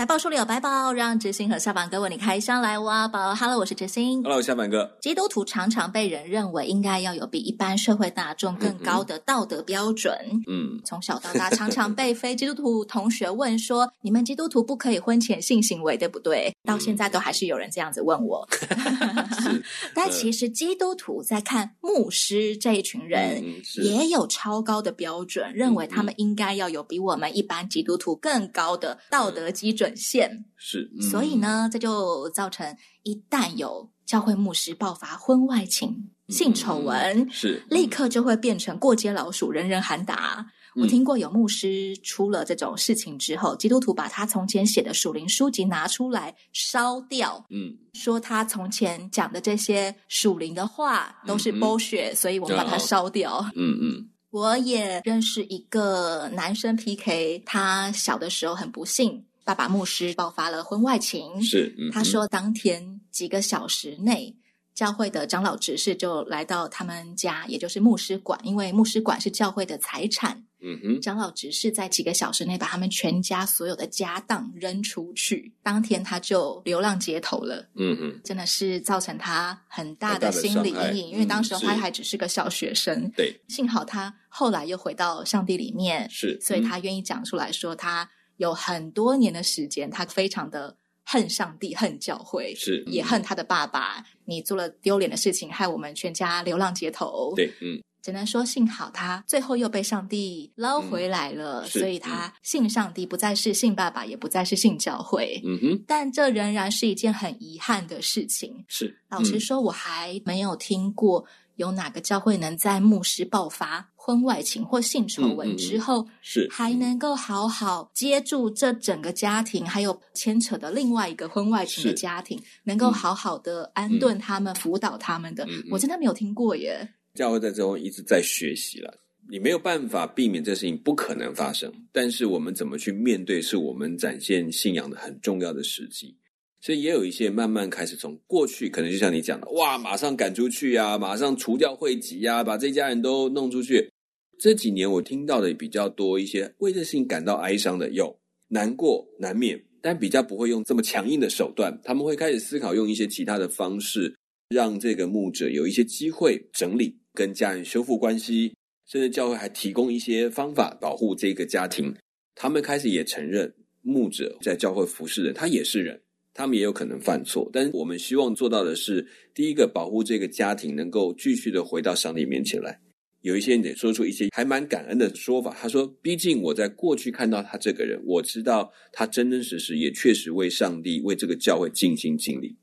百宝书里有白宝，让知心和下凡哥为你开箱来挖宝。Hello，我是知心。Hello，下凡哥。基督徒常常被人认为应该要有比一般社会大众更高的道德标准。嗯，从小到大，常常被非基督徒同学问说：“你们基督徒不可以婚前性行为，对不对？”到现在都还是有人这样子问我。是，但其实基督徒在看牧师这一群人，也有超高的标准，认为他们应该要有比我们一般基督徒更高的道德基准。线。是，嗯、所以呢，这就造成一旦有教会牧师爆发婚外情、嗯、性丑闻，是立刻就会变成过街老鼠，人人喊打。嗯、我听过有牧师出了这种事情之后，基督徒把他从前写的属灵书籍拿出来烧掉，嗯，说他从前讲的这些属灵的话都是 bullshit，、嗯、所以我们把它烧掉。嗯嗯，我也认识一个男生 PK，他小的时候很不幸。爸爸牧师爆发了婚外情，是、嗯、他说当天几个小时内，教会的长老执事就来到他们家，也就是牧师馆，因为牧师馆是教会的财产。嗯哼，长老执事在几个小时内把他们全家所有的家当扔出去，当天他就流浪街头了。嗯哼，真的是造成他很大的心理阴影，因为当时他还只是个小学生。对、嗯，幸好他后来又回到上帝里面，是，所以他愿意讲出来说他。有很多年的时间，他非常的恨上帝、恨教会，是也恨他的爸爸。你做了丢脸的事情，害我们全家流浪街头。对，嗯，只能说幸好他最后又被上帝捞回来了，嗯、所以他信上帝，不再是信爸爸，也不再是信教会。嗯哼，但这仍然是一件很遗憾的事情。是，嗯、老实说，我还没有听过。有哪个教会能在牧师爆发婚外情或性丑闻之后，是还能够好好接住这整个家庭，还有牵扯的另外一个婚外情的家庭，能够好好的安顿他们、辅导他们的？我真的没有听过耶。教会在这中一直在学习了，你没有办法避免这事情不可能发生，但是我们怎么去面对，是我们展现信仰的很重要的时机。所以也有一些慢慢开始从过去，可能就像你讲的，哇，马上赶出去啊，马上除掉会籍啊，把这家人都弄出去。这几年我听到的比较多一些，为这事情感到哀伤的有，难过难免，但比较不会用这么强硬的手段，他们会开始思考用一些其他的方式，让这个牧者有一些机会整理，跟家人修复关系，甚至教会还提供一些方法保护这个家庭。他们开始也承认，牧者在教会服侍人，他也是人。他们也有可能犯错，但我们希望做到的是，第一个保护这个家庭能够继续的回到上帝面前来。有一些人得说出一些还蛮感恩的说法。他说：“毕竟我在过去看到他这个人，我知道他真真实实也确实为上帝、为这个教会尽心尽力。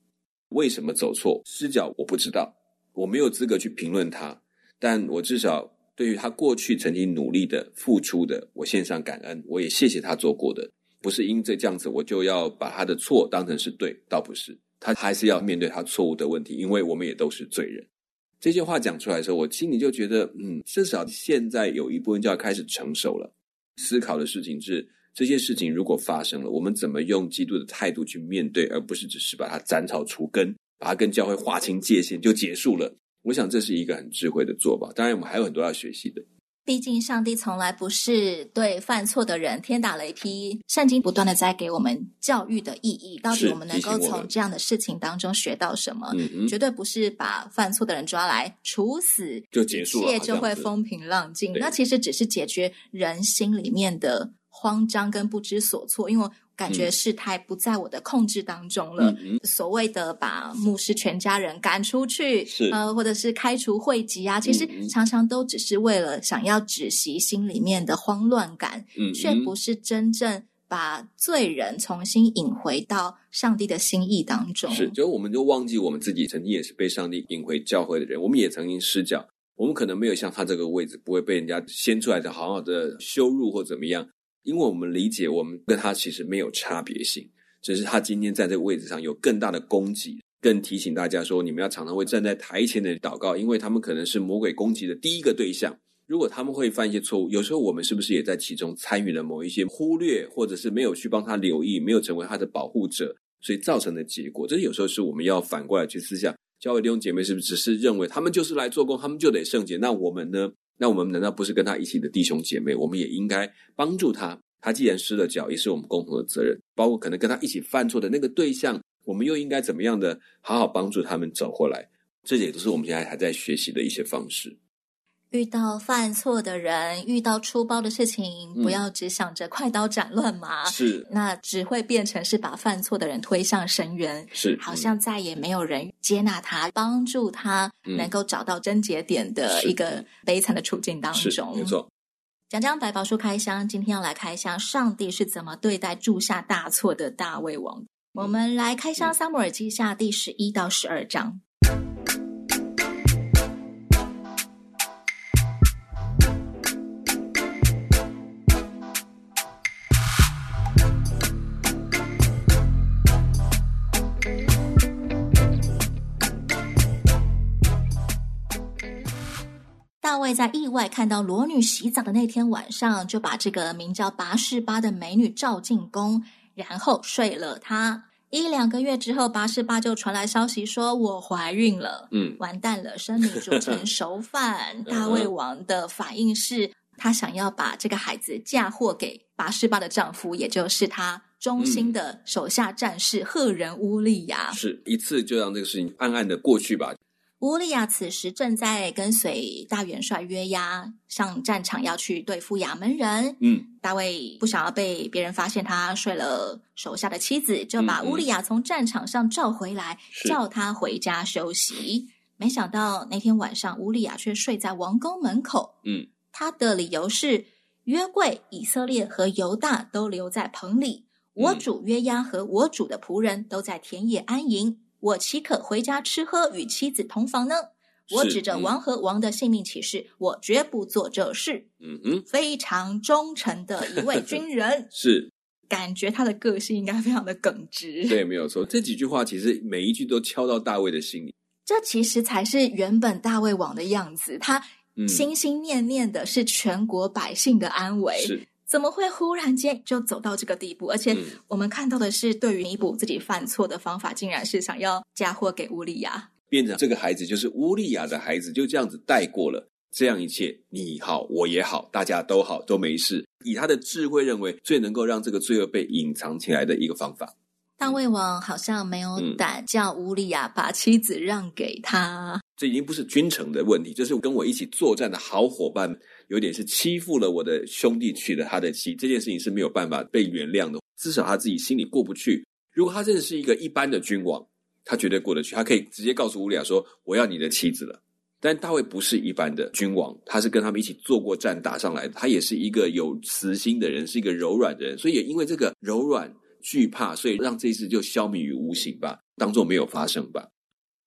为什么走错失脚我不知道，我没有资格去评论他。但我至少对于他过去曾经努力的付出的，我献上感恩，我也谢谢他做过的。”不是因这这样子，我就要把他的错当成是对，倒不是，他还是要面对他错误的问题，因为我们也都是罪人。这些话讲出来的时候，我心里就觉得，嗯，至少现在有一部分就要开始成熟了。思考的事情是，这些事情如果发生了，我们怎么用基督的态度去面对，而不是只是把它斩草除根，把它跟教会划清界限就结束了。我想这是一个很智慧的做法。当然，我们还有很多要学习的。毕竟，上帝从来不是对犯错的人天打雷劈。圣经不断的在给我们教育的意义，到底我们能够从这样的事情当中学到什么？绝对不是把犯错的人抓来处死就结束了，一切就会风平浪静。那其实只是解决人心里面的慌张跟不知所措，因为。感觉事态不在我的控制当中了。所谓的把牧师全家人赶出去，是呃，或者是开除会籍啊，其实常常都只是为了想要止息心里面的慌乱感，嗯，却不是真正把罪人重新引回到上帝的心意当中。是，就我们就忘记我们自己曾经也是被上帝引回教会的人，我们也曾经失脚，我们可能没有像他这个位置，不会被人家掀出来的好好的羞辱或怎么样。因为我们理解，我们跟他其实没有差别性，只是他今天在这个位置上有更大的攻击，更提醒大家说，你们要常常会站在台前的祷告，因为他们可能是魔鬼攻击的第一个对象。如果他们会犯一些错误，有时候我们是不是也在其中参与了某一些忽略，或者是没有去帮他留意，没有成为他的保护者，所以造成的结果，这有时候是我们要反过来去思想。教会弟兄姐妹是不是只是认为他们就是来做工，他们就得圣洁？那我们呢？那我们难道不是跟他一起的弟兄姐妹？我们也应该帮助他。他既然失了脚，也是我们共同的责任。包括可能跟他一起犯错的那个对象，我们又应该怎么样的好好帮助他们走过来？这也都是我们现在还在学习的一些方式。遇到犯错的人，遇到出包的事情，不要只想着快刀斩乱麻，是，那只会变成是把犯错的人推向深渊，是，好像再也没有人接纳他，帮助他能够找到症结点的一个悲惨的处境当中。没错，讲讲百宝书开箱，今天要来开箱上帝是怎么对待铸下大错的大卫王。嗯、我们来开箱撒母耳记下第十一到十二章。在意外看到裸女洗澡的那天晚上，就把这个名叫拔士巴的美女召进宫，然后睡了她。一两个月之后，拔士巴就传来消息说：“我怀孕了。”嗯，完蛋了，生米煮成熟饭。大胃王的反应是他想要把这个孩子嫁祸给拔士巴的丈夫，也就是他忠心的手下战士赫人乌利亚。是一次就让这个事情暗暗的过去吧。乌利亚此时正在跟随大元帅约押上战场，要去对付亚门人。嗯，大卫不想要被别人发现他睡了手下的妻子，就把乌利亚从战场上召回来，嗯、叫他回家休息。没想到那天晚上，乌利亚却睡在王宫门口。嗯，他的理由是约柜、以色列和犹大都留在棚里，我主约押和我主的仆人都在田野安营。我岂可回家吃喝，与妻子同房呢？我指着王和王的性命起誓，嗯、我绝不做这事。嗯哼，非常忠诚的一位军人，是感觉他的个性应该非常的耿直。对，没有错。这几句话其实每一句都敲到大卫的心里。这其实才是原本大卫王的样子。他心心念念的是全国百姓的安危。是。怎么会忽然间就走到这个地步？而且我们看到的是，对于弥补自己犯错的方法，竟然是想要嫁祸给乌利亚，变成这个孩子就是乌利亚的孩子，就这样子带过了。这样一切，你好，我也好，大家都好，都没事。以他的智慧，认为最能够让这个罪恶被隐藏起来的一个方法。大卫王好像没有胆叫乌利亚把妻子让给他。嗯，这已经不是君臣的问题，这是跟我一起作战的好伙伴。有点是欺负了我的兄弟，娶了他的妻，这件事情是没有办法被原谅的。至少他自己心里过不去。如果他真的是一个一般的君王，他绝对过得去，他可以直接告诉乌利亚说：“我要你的妻子了。”但大卫不是一般的君王，他是跟他们一起做过战打上来的，他也是一个有慈心的人，是一个柔软的人，所以也因为这个柔软惧怕，所以让这一次就消弭于无形吧，当做没有发生吧。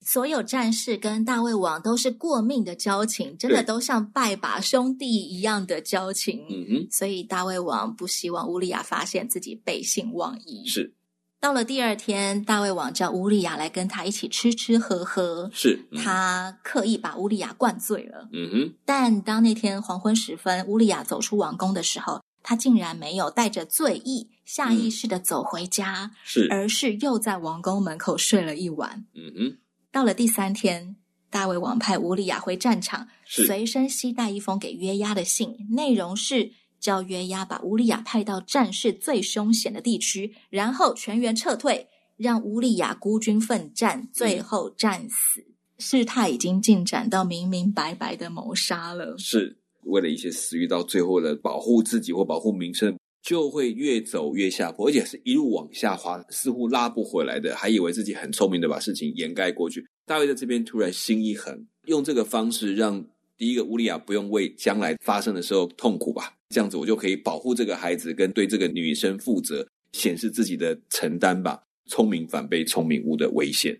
所有战士跟大卫王都是过命的交情，真的都像拜把兄弟一样的交情。嗯哼，所以大卫王不希望乌利亚发现自己背信忘义。是，到了第二天，大卫王叫乌利亚来跟他一起吃吃喝喝。是，嗯、他刻意把乌利亚灌醉了。嗯哼，但当那天黄昏时分，乌利亚走出王宫的时候，他竟然没有带着醉意，下意识的走回家，是、嗯，而是又在王宫门口睡了一晚。嗯哼。到了第三天，大卫王派乌利亚回战场，随身携带一封给约押的信，内容是叫约押把乌利亚派到战事最凶险的地区，然后全员撤退，让乌利亚孤军奋战，最后战死。嗯、事态已经进展到明明白白的谋杀了，是为了一些私欲，到最后的保护自己或保护名声。就会越走越下坡，而且是一路往下滑，似乎拉不回来的。还以为自己很聪明的把事情掩盖过去。大卫在这边突然心一横，用这个方式让第一个乌利亚不用为将来发生的时候痛苦吧。这样子我就可以保护这个孩子，跟对这个女生负责，显示自己的承担吧。聪明反被聪明误的危险。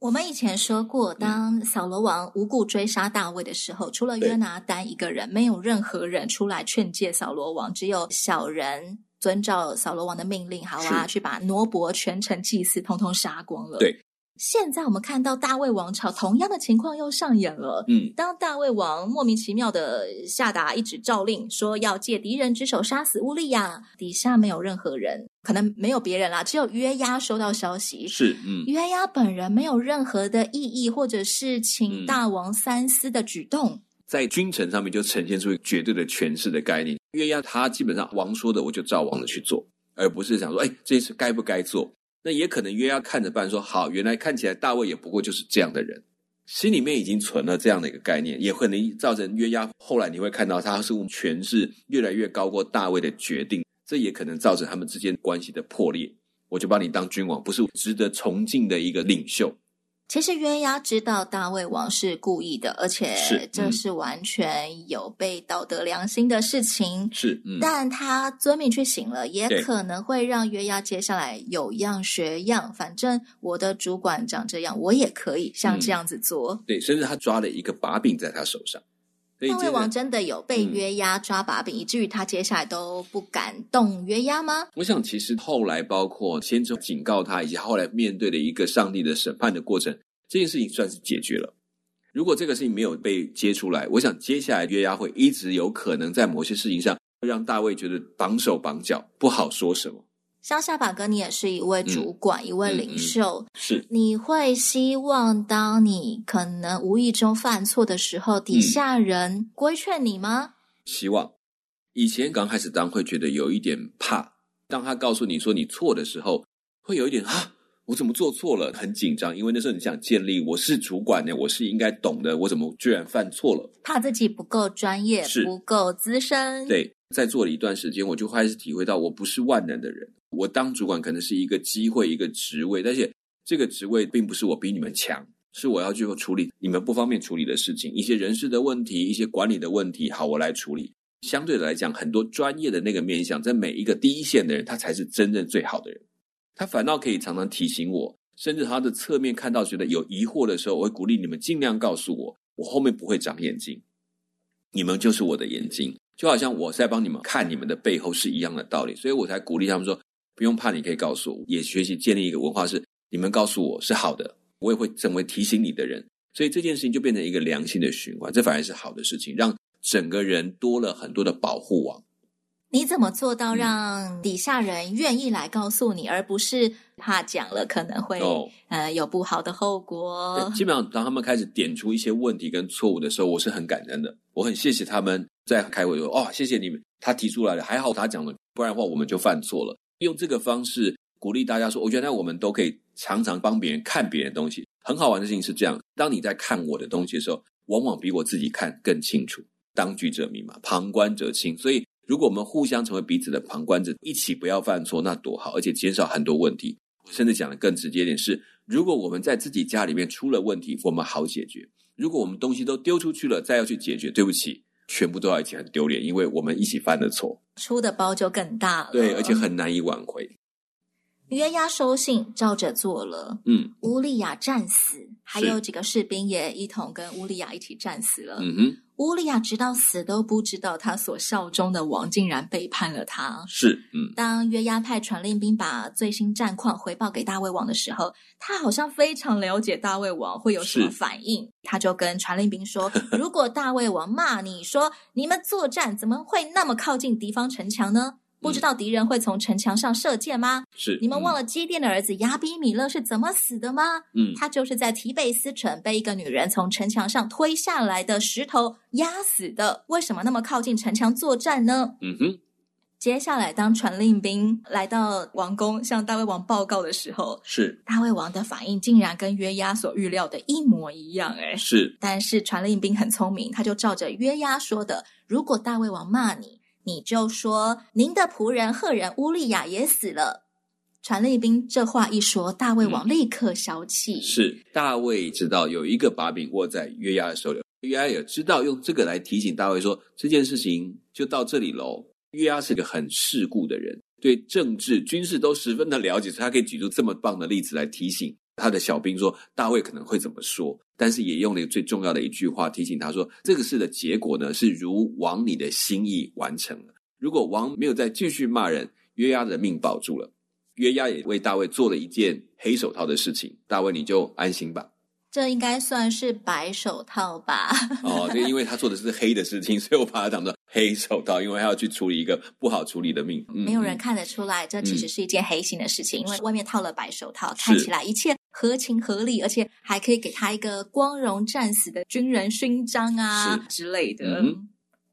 我们以前说过，当扫罗王无故追杀大卫的时候，除了约拿单一个人，没有任何人出来劝诫扫罗王，只有小人遵照扫罗王的命令，好啊，去把挪伯全城祭司通通杀光了。对，现在我们看到大卫王朝同样的情况又上演了。嗯，当大卫王莫名其妙的下达一纸诏令，说要借敌人之手杀死乌利亚，底下没有任何人，可能没有别人啦，只有约押收到消息。是，嗯，约押本人没有任何的异议，或者是请大王三思的举动，嗯、在君臣上面就呈现出绝对的权势的概念。约押他基本上王说的，我就照王的去做，而不是想说，哎，这次该不该做。那也可能约押看着办，说好，原来看起来大卫也不过就是这样的人，心里面已经存了这样的一个概念，也可能造成约押后来你会看到他似乎权势越来越高过大卫的决定，这也可能造成他们之间关系的破裂。我就把你当君王，不是值得崇敬的一个领袖。其实鸳鸯知道大卫王是故意的，而且这是完全有被道德良心的事情。是，嗯，但他遵命去行了，也可能会让鸳鸯接下来有样学样。反正我的主管长这样，我也可以像这样子做。嗯，对，甚至他抓了一个把柄在他手上。大卫王真的有被约押抓把柄，嗯，以至于他接下来都不敢动约押吗？我想，其实后来包括先从警告他，以及后来面对的一个上帝的审判的过程，这件事情算是解决了。如果这个事情没有被揭出来，我想接下来约押会一直有可能在某些事情上会让大卫觉得绑手绑脚，不好说什么。像夏法哥，你也是一位主管，嗯、一位领袖，嗯嗯、是你会希望当你可能无意中犯错的时候，底下人规劝你吗？希望。以前刚开始当会觉得有一点怕，当他告诉你说你错的时候，会有一点啊，我怎么做错了？很紧张，因为那时候你想建立我是主管呢，我是应该懂的，我怎么居然犯错了？怕自己不够专业，是不够资深。对，在做了一段时间，我就开始体会到我不是万能的人。我当主管可能是一个机会，一个职位，但是这个职位并不是我比你们强，是我要去处理你们不方便处理的事情，一些人事的问题，一些管理的问题，好，我来处理。相对来讲，很多专业的那个面向，在每一个第一线的人，他才是真正最好的人。他反倒可以常常提醒我，甚至他的侧面看到觉得有疑惑的时候，我会鼓励你们尽量告诉我，我后面不会长眼睛，你们就是我的眼睛，就好像我在帮你们看你们的背后是一样的道理，所以我才鼓励他们说。不用怕，你可以告诉我，也学习建立一个文化，是你们告诉我是好的，我也会成为提醒你的人，所以这件事情就变成一个良性的循环，这反而是好的事情，让整个人多了很多的保护网。你怎么做到让底下人愿意来告诉你，嗯、而不是怕讲了可能会、哦、呃有不好的后果？基本上，当他们开始点出一些问题跟错误的时候，我是很感恩的，我很谢谢他们在开会说哦，谢谢你们，他提出来了，还好他讲了，不然的话我们就犯错了。用这个方式鼓励大家说：“我觉得我们都可以常常帮别人看别人的东西。很好玩的事情是这样：当你在看我的东西的时候，往往比我自己看更清楚。当局者迷嘛，旁观者清。所以，如果我们互相成为彼此的旁观者，一起不要犯错，那多好！而且减少很多问题。甚至讲的更直接一点是：如果我们在自己家里面出了问题，我们好解决；如果我们东西都丢出去了，再要去解决，对不起。”全部都要一起很丢脸，因为我们一起犯的错，出的包就更大了。对，而且很难以挽回。约押收信，照着做了。嗯，乌利亚战死，还有几个士兵也一同跟乌利亚一起战死了。嗯哼。乌利亚直到死都不知道，他所效忠的王竟然背叛了他。是，嗯。当约押派传令兵把最新战况回报给大卫王的时候，他好像非常了解大卫王会有什么反应，他就跟传令兵说：“如果大卫王骂你说，你们作战怎么会那么靠近敌方城墙呢？”不知道敌人会从城墙上射箭吗？是，你们忘了基甸的儿子亚比米勒是怎么死的吗？嗯，他就是在提贝斯城被一个女人从城墙上推下来的石头压死的。为什么那么靠近城墙作战呢？嗯哼。接下来，当传令兵来到王宫向大卫王报告的时候，是大卫王的反应竟然跟约押所预料的一模一样。哎，是。但是传令兵很聪明，他就照着约押说的，如果大卫王骂你。你就说，您的仆人赫人乌利亚也死了。传令兵这话一说，大卫王立刻消气。嗯、是大卫知道有一个把柄握在约押的手里，约押也知道用这个来提醒大卫说，这件事情就到这里喽。约押是个很世故的人，对政治军事都十分的了解，所以他可以举出这么棒的例子来提醒。他的小兵说：“大卫可能会怎么说？”但是也用了一个最重要的一句话提醒他说：“这个事的结果呢，是如王你的心意完成了。如果王没有再继续骂人，约押的命保住了。约押也为大卫做了一件黑手套的事情，大卫你就安心吧。这应该算是白手套吧？哦，对，因为他做的是黑的事情，所以我把它当做黑手套，因为他要去处理一个不好处理的命。嗯、没有人看得出来，这其实是一件黑心的事情，嗯、因为外面套了白手套，看起来一切合情合理，而且还可以给他一个光荣战死的军人勋章啊之类的。嗯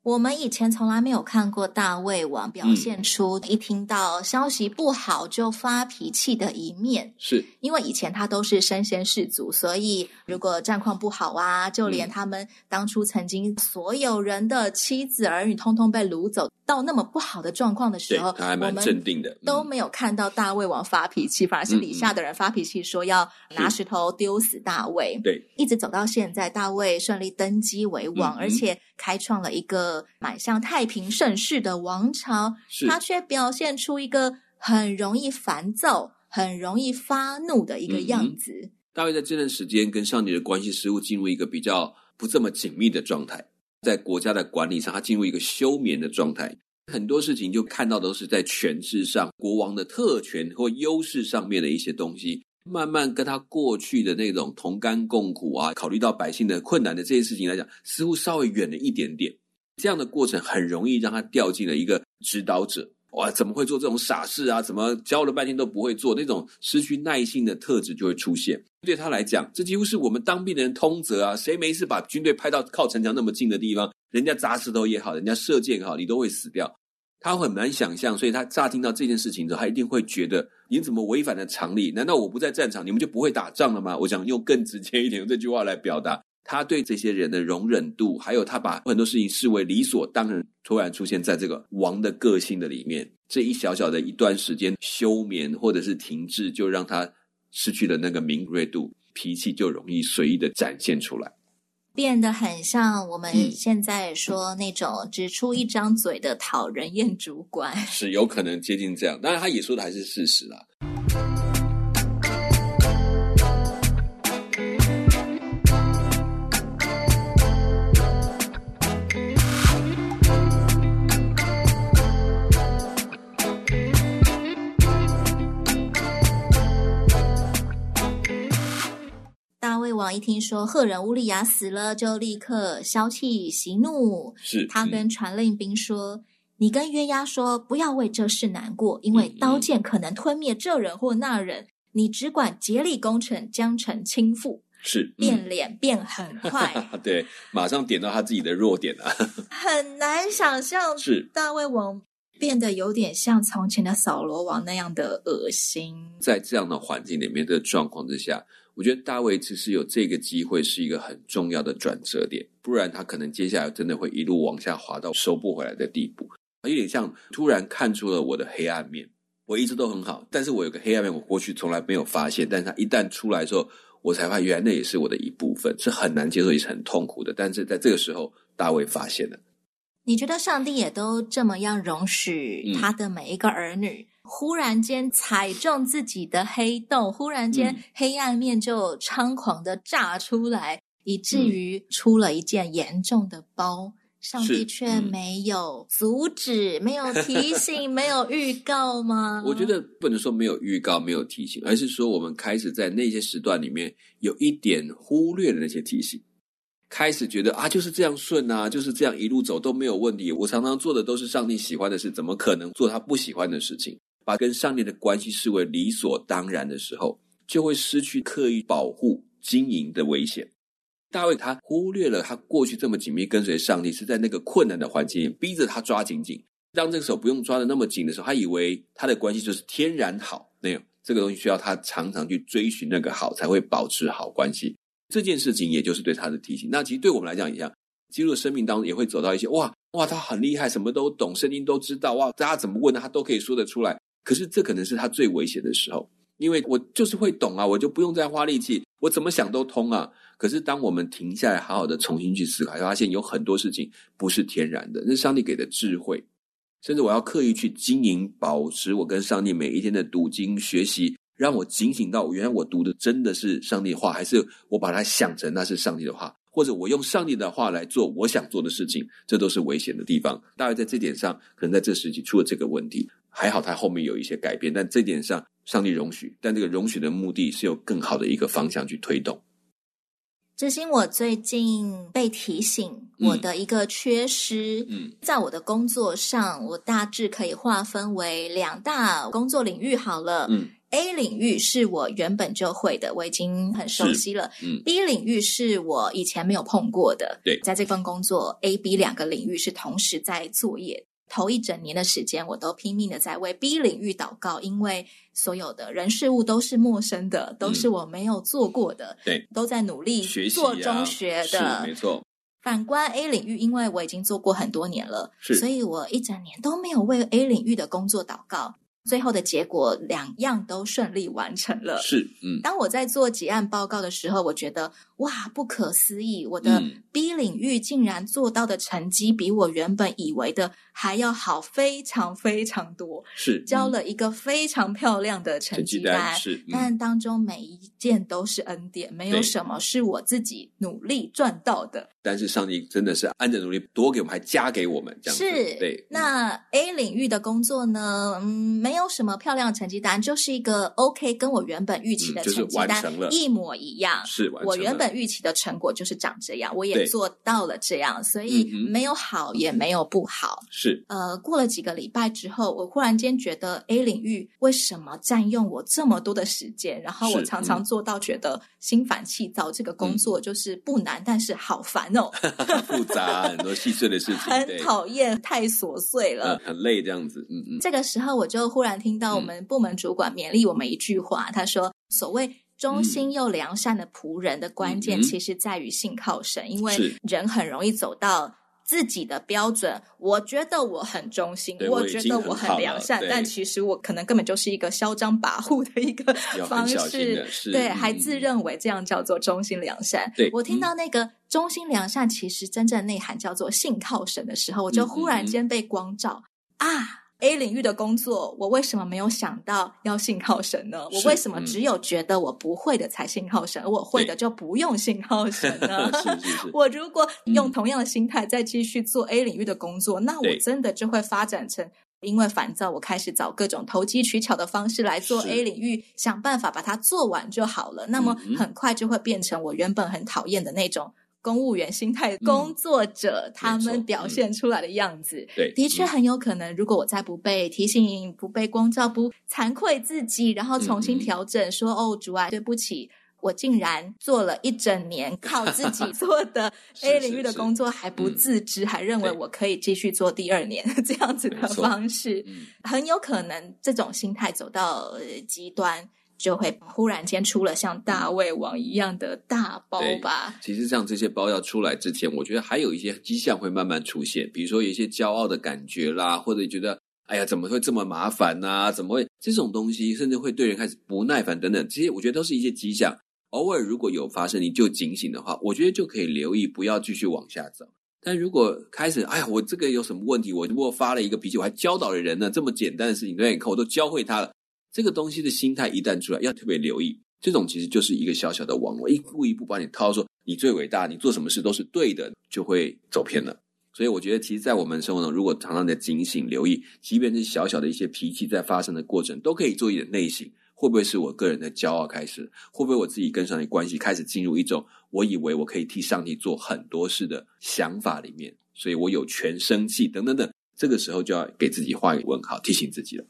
我们以前从来没有看过大胃王表现出一听到消息不好就发脾气的一面，是。因为以前他都是身先士卒，所以如果战况不好啊，就连他们当初曾经所有人的妻子儿女通通被掳走。到那么不好的状况的时候，他还蛮镇定的，都没有看到大胃王发脾气，嗯、反而是底下的人发脾气，说要拿石头丢死大卫。对，一直走到现在，大卫顺利登基为王，嗯、而且开创了一个蛮像太平盛世的王朝，是他却表现出一个很容易烦躁、很容易发怒的一个样子。嗯、大卫在这段时间跟上帝的关系似乎进入一个比较不这么紧密的状态。在国家的管理上，他进入一个休眠的状态，很多事情就看到都是在权势上，国王的特权或优势上面的一些东西，慢慢跟他过去的那种同甘共苦啊，考虑到百姓的困难的这些事情来讲，似乎稍微远了一点点。这样的过程很容易让他掉进了一个指导者。哇，怎么会做这种傻事啊？怎么教了半天都不会做？那种失去耐性的特质就会出现。对他来讲，这几乎是我们当兵的人通则啊！谁没事把军队派到靠城墙那么近的地方，人家砸石头也好，人家射箭也好，你都会死掉。他很难想象，所以他乍听到这件事情之后，他一定会觉得你怎么违反了常理？难道我不在战场，你们就不会打仗了吗？我想用更直接一点用这句话来表达。他对这些人的容忍度，还有他把很多事情视为理所当然，突然出现在这个王的个性的里面，这一小小的一段时间休眠或者是停滞，就让他失去了那个敏锐度，脾气就容易随意的展现出来，变得很像我们现在说那种只出一张嘴的讨人厌主管，嗯、是有可能接近这样，当然他也说的还是事实啦。王一听说赫人乌利亚死了，就立刻消气息怒。是他跟传令兵说：“嗯、你跟约押说，不要为这事难过，因为刀剑可能吞灭这人或那人。嗯、你只管竭力攻城，将城倾覆。”是变脸变很快，对，马上点到他自己的弱点了。很难想象，是大卫王变得有点像从前的扫罗王那样的恶心。在这样的环境里面的状况之下。我觉得大卫其实有这个机会是一个很重要的转折点，不然他可能接下来真的会一路往下滑到收不回来的地步。有点像突然看出了我的黑暗面，我一直都很好，但是我有个黑暗面，我过去从来没有发现，但是他一旦出来之后，我才发现原来那也是我的一部分，是很难接受也是很痛苦的。但是在这个时候，大卫发现了。你觉得上帝也都这么样容许他的每一个儿女？嗯忽然间踩中自己的黑洞，忽然间黑暗面就猖狂的炸出来，嗯、以至于出了一件严重的包。上帝却没有阻止，嗯、没有提醒，没有预告吗？我觉得不能说没有预告，没有提醒，而是说我们开始在那些时段里面有一点忽略了那些提醒，开始觉得啊就是这样顺啊，就是这样一路走都没有问题。我常常做的都是上帝喜欢的事，怎么可能做他不喜欢的事情？把跟上帝的关系视为理所当然的时候，就会失去刻意保护、经营的危险。大卫他忽略了他过去这么紧密跟随上帝，是在那个困难的环境逼着他抓紧紧。当这个手不用抓的那么紧的时候，他以为他的关系就是天然好。没有，这个东西需要他常常去追寻那个好，才会保持好关系。这件事情也就是对他的提醒。那其实对我们来讲一样，基督的生命当中也会走到一些哇哇，他很厉害，什么都懂，圣经都知道哇，大家怎么问他都可以说得出来。可是这可能是他最危险的时候，因为我就是会懂啊，我就不用再花力气，我怎么想都通啊。可是当我们停下来，好好的重新去思考，发现有很多事情不是天然的，那是上帝给的智慧。甚至我要刻意去经营，保持我跟上帝每一天的读经学习，让我警醒到，原来我读的真的是上帝的话，还是我把它想成那是上帝的话，或者我用上帝的话来做我想做的事情，这都是危险的地方。大概在这点上，可能在这时期出了这个问题。还好，他后面有一些改变，但这点上，上帝容许，但这个容许的目的是有更好的一个方向去推动。执行我最近被提醒我的一个缺失，嗯，在我的工作上，我大致可以划分为两大工作领域好了，嗯，A 领域是我原本就会的，我已经很熟悉了，嗯，B 领域是我以前没有碰过的，对，在这份工作 A、B 两个领域是同时在作业。头一整年的时间，我都拼命的在为 B 领域祷告，因为所有的人事物都是陌生的，都是我没有做过的，对、嗯，都在努力做中学的，啊、没错。反观 A 领域，因为我已经做过很多年了，所以我一整年都没有为 A 领域的工作祷告。最后的结果，两样都顺利完成了。是，嗯。当我在做结案报告的时候，我觉得哇，不可思议！我的 B 领域竟然做到的成绩，比我原本以为的还要好，非常非常多。是，交了一个非常漂亮的成绩单。单是，嗯，但当中每一件都是恩典，没有什么是我自己努力赚到的。但是上帝真的是按着努力多给我们，还加给我们，这样。是，对。那 A 领域的工作呢？嗯，没有什么漂亮成绩单，就是一个 OK，跟我原本预期的成绩单一模一样。嗯，就是我原本预期的成果就是长这样，我也做到了这样，所以没有好也没有不好。是。呃，过了几个礼拜之后，我忽然间觉得 A 领域为什么占用我这么多的时间？然后我常常做到觉得心烦气躁，这个工作就是不难，但是好烦哦。复杂，很多细碎的事情，很讨厌，太琐碎了，嗯，很累这样子。嗯嗯。这个时候，我就忽然听到我们部门主管勉励我们一句话，他说：“所谓忠心又良善的仆人的关键，其实在于信靠神，因为人很容易走到。”自己的标准，我觉得我很忠心，我觉得我很良善，但其实我可能根本就是一个嚣张跋扈的一个 方式，对，还自认为这样叫做忠心良善。对，我听到那个忠心良善，其实真正内涵叫做信靠神的时候，我就忽然间被光照啊。A 领域的工作，我为什么没有想到要信靠神呢？我为什么只有觉得我不会的才信靠神，而我会的就不用信靠神呢？是是是，我如果用同样的心态再继续做 A 领域的工作，那我真的就会发展成因为烦躁，我开始找各种投机取巧的方式来做 A 领域，想办法把它做完就好了。那么很快就会变成我原本很讨厌的那种。公务员心态工作者，嗯、他们表现出来的样子，的确很有可能。如果我再不被提醒、不被光照、不惭愧自己，然后重新调整，说：“嗯、哦，主啊，对不起，我竟然做了一整年 靠自己做的 A 领域的工作，还不自知，还认为我可以继续做第二年这样子的方式，很有可能这种心态走到极端。”就会忽然间出了像大胃王一样的大包吧。其实像这些包要出来之前，我觉得还有一些迹象会慢慢出现，比如说有一些骄傲的感觉啦，或者觉得哎呀怎么会这么麻烦啊？怎么会这种东西，甚至会对人开始不耐烦等等，这些我觉得都是一些迹象。偶尔如果有发生，你就警醒的话，我觉得就可以留意，不要继续往下走。但如果开始哎呀，我这个有什么问题？我如果发了一个脾气，我还教导了人呢，这么简单的事情，对，你看我都教会他了。这个东西的心态一旦出来，要特别留意。这种其实就是一个小小的网络，一步一步把你套，说你最伟大，你做什么事都是对的，就会走偏了。所以我觉得，其实，在我们生活中，如果常常在警醒、留意，即便是小小的一些脾气在发生的过程，都可以做一点内省。会不会是我个人的骄傲开始？会不会我自己跟上帝关系开始进入一种我以为我可以替上帝做很多事的想法里面？所以我有权生气，等等等。这个时候就要给自己画一个问号，提醒自己了。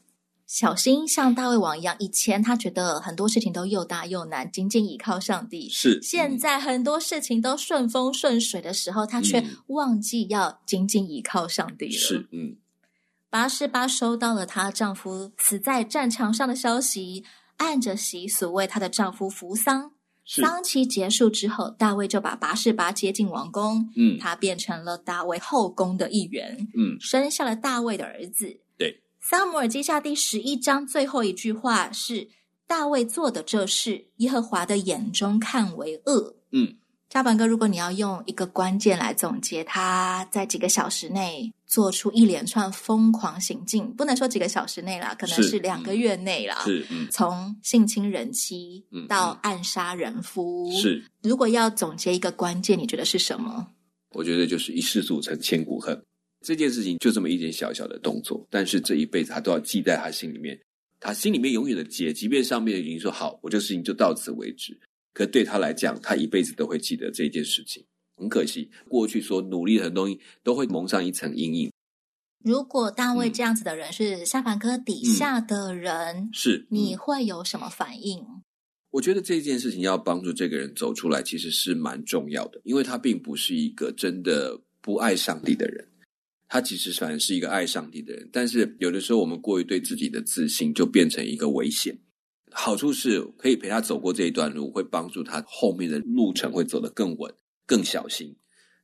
小心像大卫王一样，以前他觉得很多事情都又大又难，仅仅依靠上帝。是，现在很多事情都顺风顺水的时候，他却忘记要仅仅依靠上帝了。是，嗯。拔示巴收到了她丈夫死在战场上的消息，按着习俗为她的丈夫扶丧。丧期结束之后，大卫就把拔示巴接进王宫，嗯，她变成了大卫后宫的一员，嗯，生下了大卫的儿子。撒母耳记下第十一章最后一句话是：大卫做的这事，耶和华的眼中看为恶。嗯，家凡哥，如果你要用一个关键来总结，他在几个小时内做出一连串疯狂行径，不能说几个小时内啦，可能是两个月内啦。是，嗯，从性侵人妻到暗杀人夫。是，如果要总结一个关键，你觉得是什么？我觉得就是一世俗成千古恨。这件事情就这么一点小小的动作，但是这一辈子他都要记在他心里面。他心里面永远的结，即便上面已经说好，我这个事情就到此为止，可对他来讲，他一辈子都会记得这件事情。很可惜，过去所努力的东西都会蒙上一层阴影。如果大卫这样子的人是夏凡哥底下的人，嗯、是你会有什么反应？我觉得这件事情要帮助这个人走出来，其实是蛮重要的，因为他并不是一个真的不爱上帝的人，他其实反而是一个爱上帝的人。但是有的时候，我们过于对自己的自信，就变成一个危险。好处是可以陪他走过这一段路，会帮助他后面的路程会走得更稳、更小心。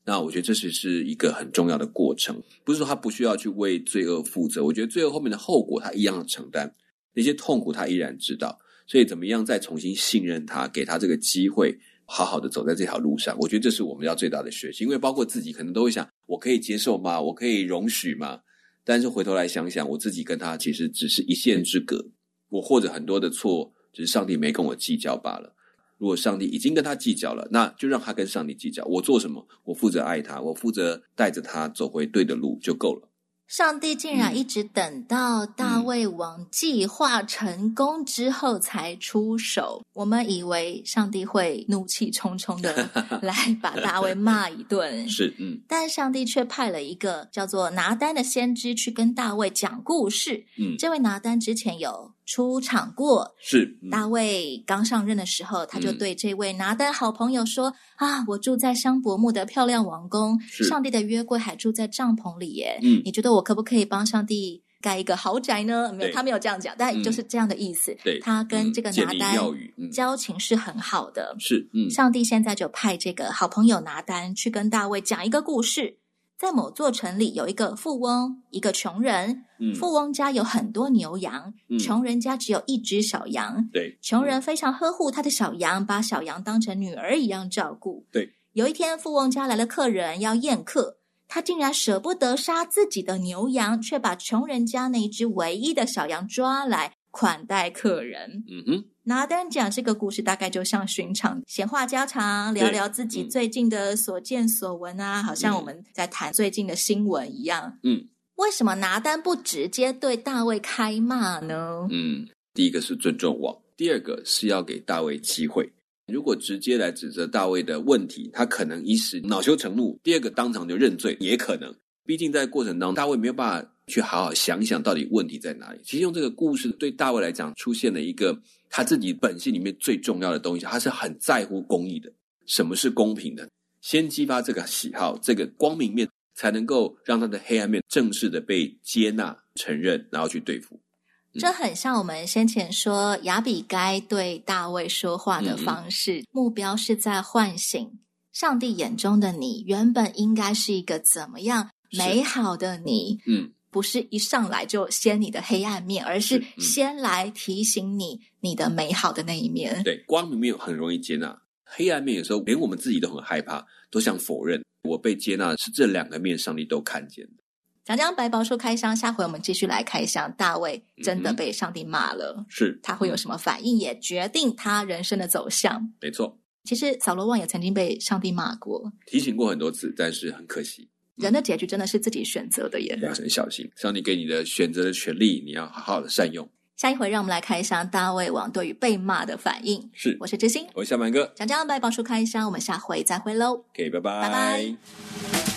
那我觉得这是是一个很重要的过程，不是说他不需要去为罪恶负责。我觉得罪恶后面的后果，他一样承担，那些痛苦他依然知道。所以怎么样再重新信任他，给他这个机会，好好的走在这条路上。我觉得这是我们要最大的学习，因为包括自己可能都会想，我可以接受吗？我可以容许吗？但是回头来想想，我自己跟他其实只是一线之隔，我或者很多的错，只是上帝没跟我计较罢了。如果上帝已经跟他计较了，那就让他跟上帝计较。我做什么？我负责爱他，我负责带着他走回对的路就够了。上帝竟然一直等到大卫王计划成功之后才出手。嗯、我们以为上帝会怒气冲冲的 来把大卫骂一顿，是，嗯，但上帝却派了一个叫做拿丹的先知去跟大卫讲故事。嗯，这位拿丹之前有出场过，是、嗯、大卫刚上任的时候，他就对这位拿单好朋友说：“嗯、啊，我住在香柏木的漂亮王宫，上帝的约柜还住在帐篷里耶。嗯，你觉得我可不可以帮上帝盖一个豪宅呢？”没有，他没有这样讲，但就是这样的意思。嗯、对，他跟这个拿单交情是很好的。是，嗯，上帝现在就派这个好朋友拿单去跟大卫讲一个故事。在某座城里，有一个富翁，一个穷人。嗯，富翁家有很多牛羊，嗯，穷人家只有一只小羊。对，穷人非常呵护他的小羊，把小羊当成女儿一样照顾。对，有一天，富翁家来了客人要宴客，他竟然舍不得杀自己的牛羊，却把穷人家那一只唯一的小羊抓来款待客人。嗯哼。拿单讲这个故事，大概就像寻常闲话家常，聊聊自己最近的所见所闻啊，嗯、好像我们在谈最近的新闻一样。嗯，为什么拿单不直接对大卫开骂呢？嗯，第一个是尊重我，第二个是要给大卫机会。如果直接来指责大卫的问题，他可能一时恼羞成怒；第二个当场就认罪，也可能。毕竟在过程当中，大卫没有办法去好好想一想到底问题在哪里。其实用这个故事对大卫来讲，出现了一个。他自己本性里面最重要的东西，他是很在乎公义的。什么是公平的？先激发这个喜好，这个光明面，才能够让他的黑暗面正式的被接纳、承认，然后去对付。嗯、这很像我们先前说亚比该对大卫说话的方式，嗯、目标是在唤醒上帝眼中的你，原本应该是一个怎么样美好的你。嗯。不是一上来就掀你的黑暗面，而是先来提醒你你的美好的那一面。对，光明面很容易接纳，黑暗面有时候连我们自己都很害怕，都想否认。我被接纳的是这两个面，上帝都看见的。讲讲白宝书开箱，下回我们继续来开箱。大卫真的被上帝骂了，嗯、是他会有什么反应，也决定他人生的走向。没错，其实扫罗旺也曾经被上帝骂过，提醒过很多次，但是很可惜。人的结局真的是自己选择的耶，要很小心。上帝给你的选择的权利，你要好好的善用。下一回，让我们来看一下大卫王对于被骂的反应。是，我是知心，我是小满哥，讲讲拜宝书开箱，我们下回再会喽。OK，拜拜，拜拜。